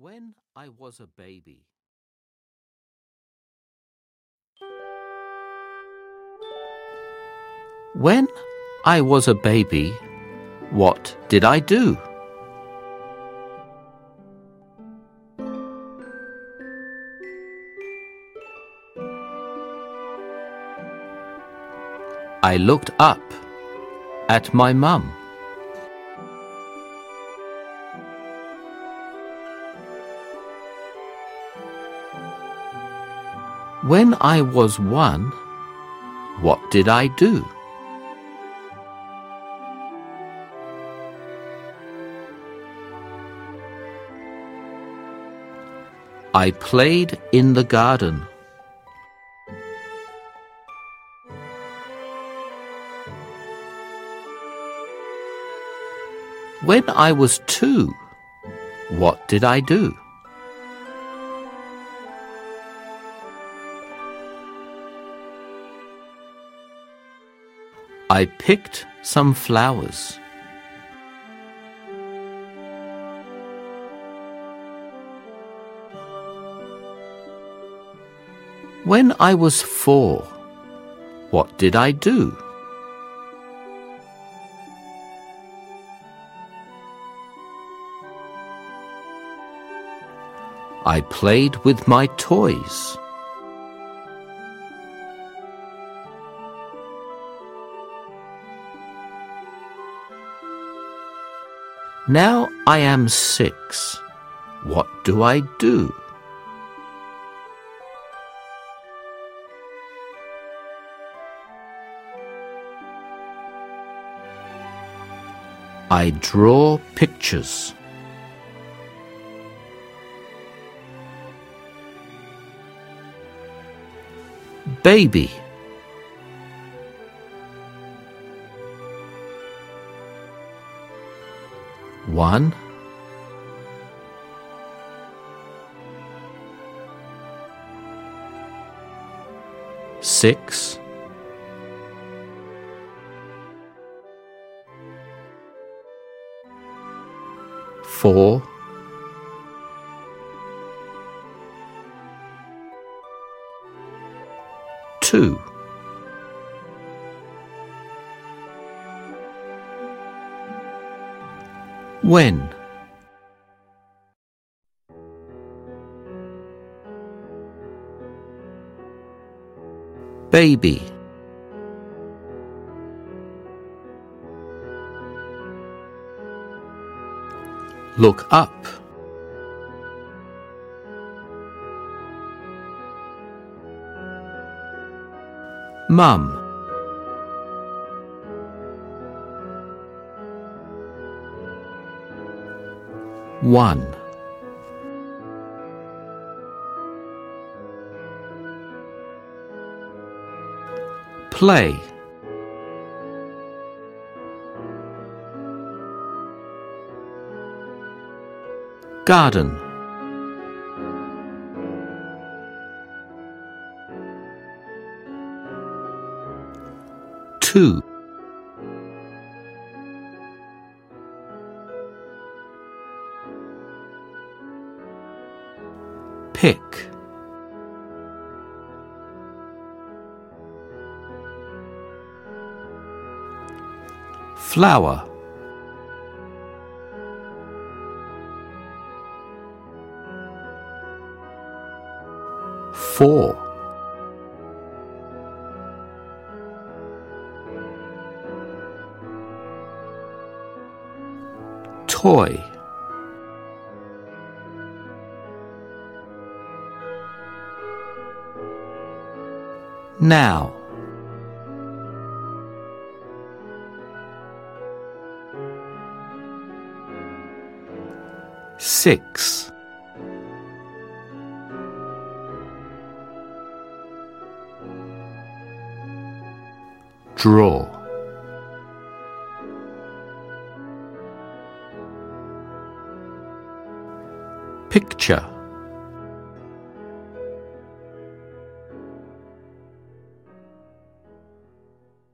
When I was a baby. When I was a baby, what did I do? I looked up at my mum. When I was one, what did I do? I played in the garden. When I was two, what did I do? I picked some flowers. When I was four, what did I do? I played with my toys. Now I am six. What do I do? I draw pictures. Baby. One. Six. Four. Two. When? Baby. Look up. Mum. One. Play. Garden. Two. Pick. Flower. Four. Toy. Now. Six. Draw. Picture.